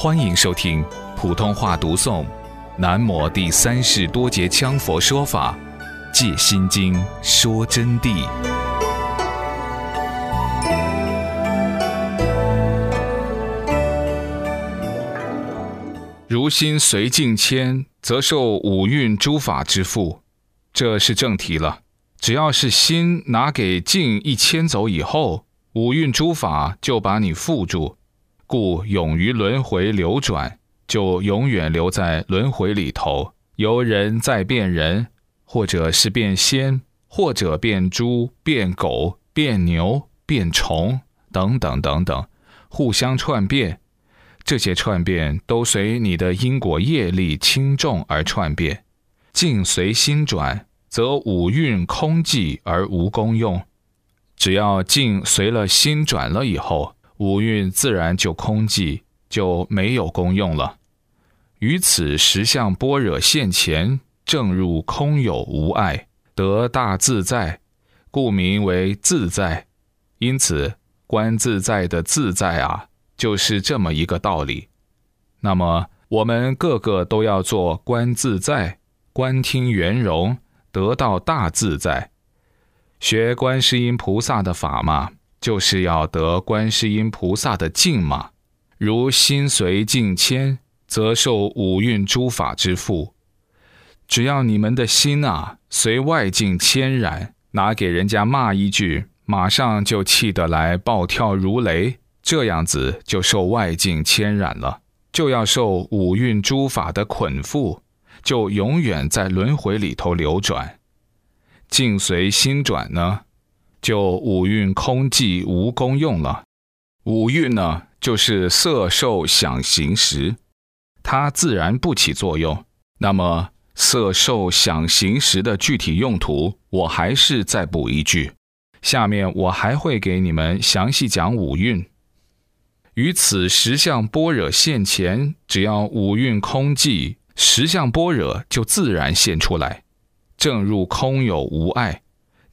欢迎收听普通话读诵《南摩第三世多杰羌佛说法·戒心经》说真谛。如心随境迁，则受五蕴诸法之缚。这是正题了。只要是心拿给境一迁走以后，五蕴诸法就把你缚住，故永于轮回流转，就永远留在轮回里头，由人再变人，或者是变仙，或者变猪、变狗、变牛、变虫等等等等，互相串变。这些串变都随你的因果业力轻重而串变，境随心转，则五蕴空寂而无功用。只要境随了心转了以后，五蕴自然就空寂，就没有功用了。于此实相般若现前，正入空有无碍，得大自在，故名为自在。因此，观自在的自在啊。就是这么一个道理。那么，我们个个都要做观自在、观听圆融，得到大自在。学观世音菩萨的法嘛，就是要得观世音菩萨的净嘛。如心随境迁，则受五蕴诸法之缚。只要你们的心啊，随外境迁染，拿给人家骂一句，马上就气得来暴跳如雷。这样子就受外境牵染了，就要受五蕴诸法的捆缚，就永远在轮回里头流转。境随心转呢，就五蕴空寂无功用了。五蕴呢，就是色受想行识，它自然不起作用。那么色受想行识的具体用途，我还是再补一句，下面我还会给你们详细讲五蕴。于此十相般若现前，只要五蕴空寂，十相般若就自然现出来。正入空有无碍，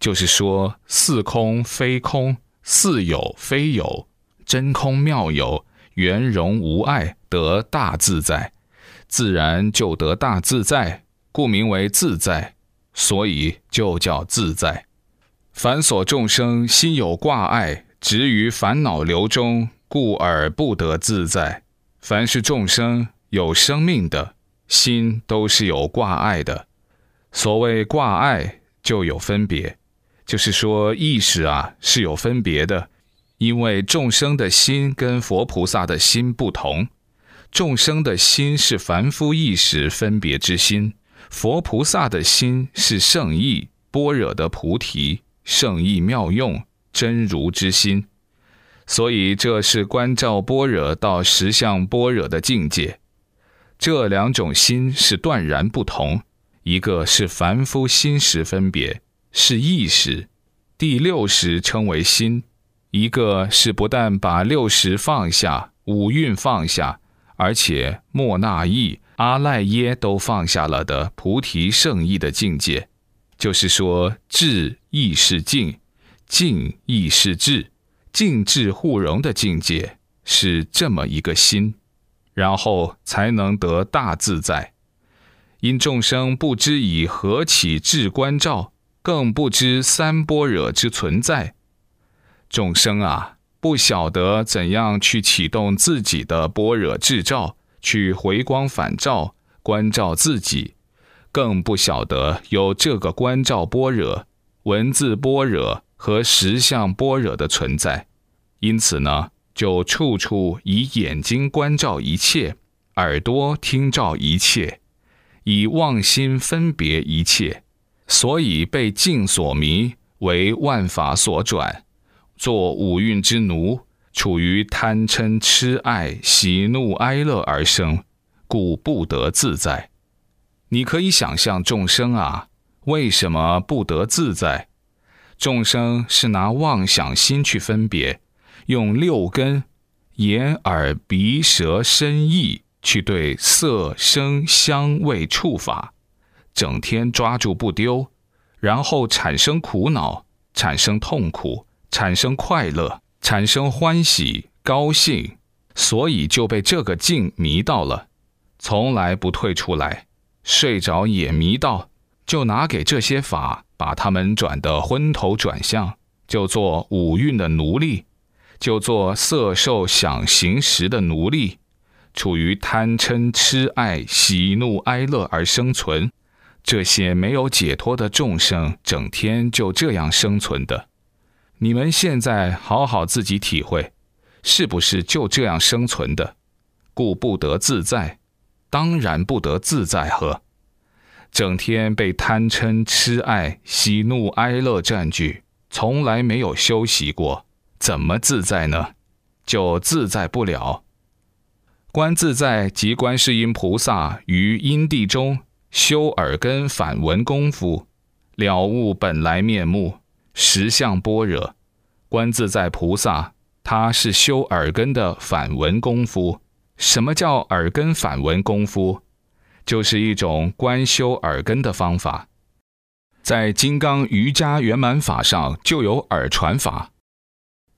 就是说似空非空，似有非有，真空妙有，圆融无碍，得大自在，自然就得大自在，故名为自在，所以就叫自在。凡所众生心有挂碍，执于烦恼流中。故而不得自在。凡是众生有生命的心，都是有挂碍的。所谓挂碍，就有分别，就是说意识啊是有分别的。因为众生的心跟佛菩萨的心不同，众生的心是凡夫意识分别之心，佛菩萨的心是圣意般若的菩提圣意妙用真如之心。所以，这是观照般若到实相般若的境界。这两种心是断然不同，一个是凡夫心识分别，是意识，第六识称为心；一个是不但把六识放下，五蕴放下，而且莫那意、阿赖耶都放下了的菩提圣意的境界。就是说，智亦是静，静亦是智。静智互融的境界是这么一个心，然后才能得大自在。因众生不知以何起智观照，更不知三般若之存在。众生啊，不晓得怎样去启动自己的般若智照，去回光返照观照自己，更不晓得有这个观照般若、文字般若。和实相般若的存在，因此呢，就处处以眼睛观照一切，耳朵听照一切，以妄心分别一切，所以被境所迷，为万法所转，做五蕴之奴，处于贪嗔痴爱喜怒哀乐而生，故不得自在。你可以想象众生啊，为什么不得自在？众生是拿妄想心去分别，用六根眼耳鼻舌身意去对色声香味触法，整天抓住不丢，然后产生苦恼，产生痛苦，产生快乐，产生欢喜高兴，所以就被这个境迷到了，从来不退出来。睡着也迷到，就拿给这些法，把他们转得昏头转向，就做五蕴的奴隶，就做色受想行识的奴隶，处于贪嗔痴爱喜怒哀乐而生存。这些没有解脱的众生，整天就这样生存的。你们现在好好自己体会，是不是就这样生存的？故不得自在，当然不得自在呵。整天被贪嗔痴爱喜怒哀乐占据，从来没有休息过，怎么自在呢？就自在不了。观自在即观世音菩萨于因地中。修耳根反闻功夫，了悟本来面目，实相般若。观自在菩萨，他是修耳根的反闻功夫。什么叫耳根反闻功夫？就是一种观修耳根的方法。在金刚瑜伽圆满法上就有耳传法，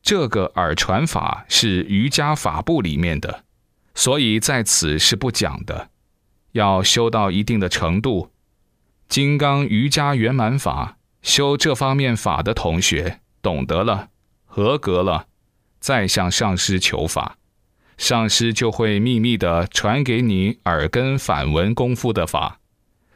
这个耳传法是瑜伽法部里面的，所以在此是不讲的。要修到一定的程度，金刚瑜伽圆满法修这方面法的同学懂得了，合格了，再向上师求法，上师就会秘密的传给你耳根反闻功夫的法。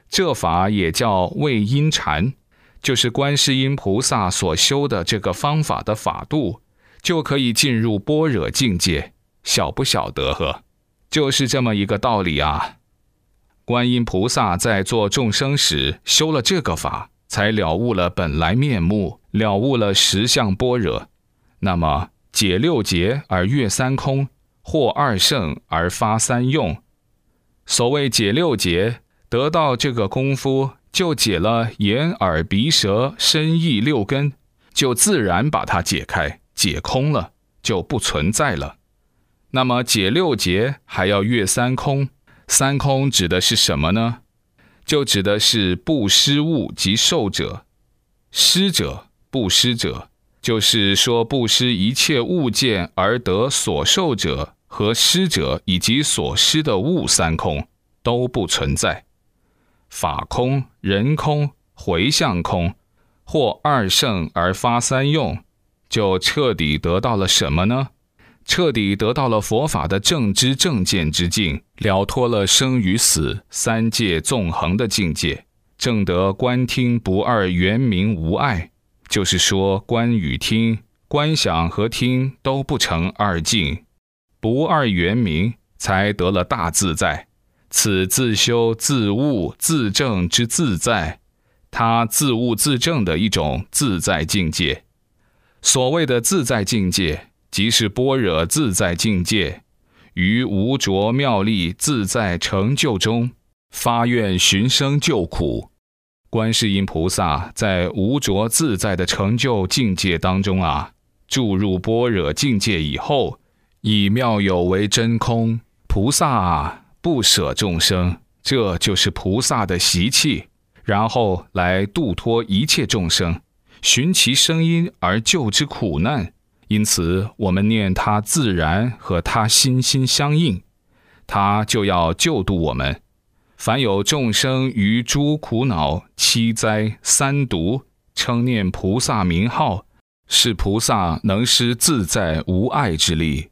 这法也叫畏音禅，就是观世音菩萨所修的这个方法的法度，就可以进入般若境界。晓不晓得呵？就是这么一个道理啊。观音菩萨在做众生时修了这个法，才了悟了本来面目，了悟了实相般若。那么解六劫而越三空，获二圣而发三用。所谓解六劫，得到这个功夫，就解了眼耳鼻舌身意六根，就自然把它解开，解空了，就不存在了。那么解六劫还要越三空。三空指的是什么呢？就指的是不施物及受者。施者，不施者，就是说不施一切物件而得所受者和施者以及所施的物三空都不存在。法空、人空、回向空，或二圣而发三用，就彻底得到了什么呢？彻底得到了佛法的正知正见之境，了脱了生与死三界纵横的境界，正得观听不二圆明无碍。就是说，观与听、观想和听都不成二境，不二圆明，才得了大自在。此自修自悟自证之自在，他自悟自证的一种自在境界。所谓的自在境界。即是般若自在境界，于无着妙力自在成就中发愿寻生救苦。观世音菩萨在无着自在的成就境界当中啊，注入般若境界以后，以妙有为真空。菩萨啊，不舍众生，这就是菩萨的习气，然后来度脱一切众生，寻其声音而救之苦难。因此，我们念他自然和他心心相应，他就要救度我们。凡有众生于诸苦恼、七灾、三毒，称念菩萨名号，是菩萨能施自在无碍之力。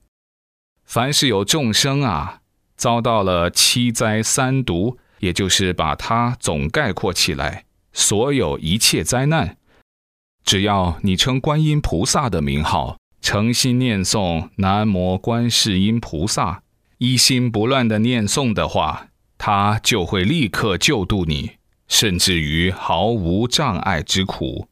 凡是有众生啊，遭到了七灾三毒，也就是把它总概括起来，所有一切灾难，只要你称观音菩萨的名号。诚心念诵南无观世音菩萨，一心不乱的念诵的话，他就会立刻救度你，甚至于毫无障碍之苦。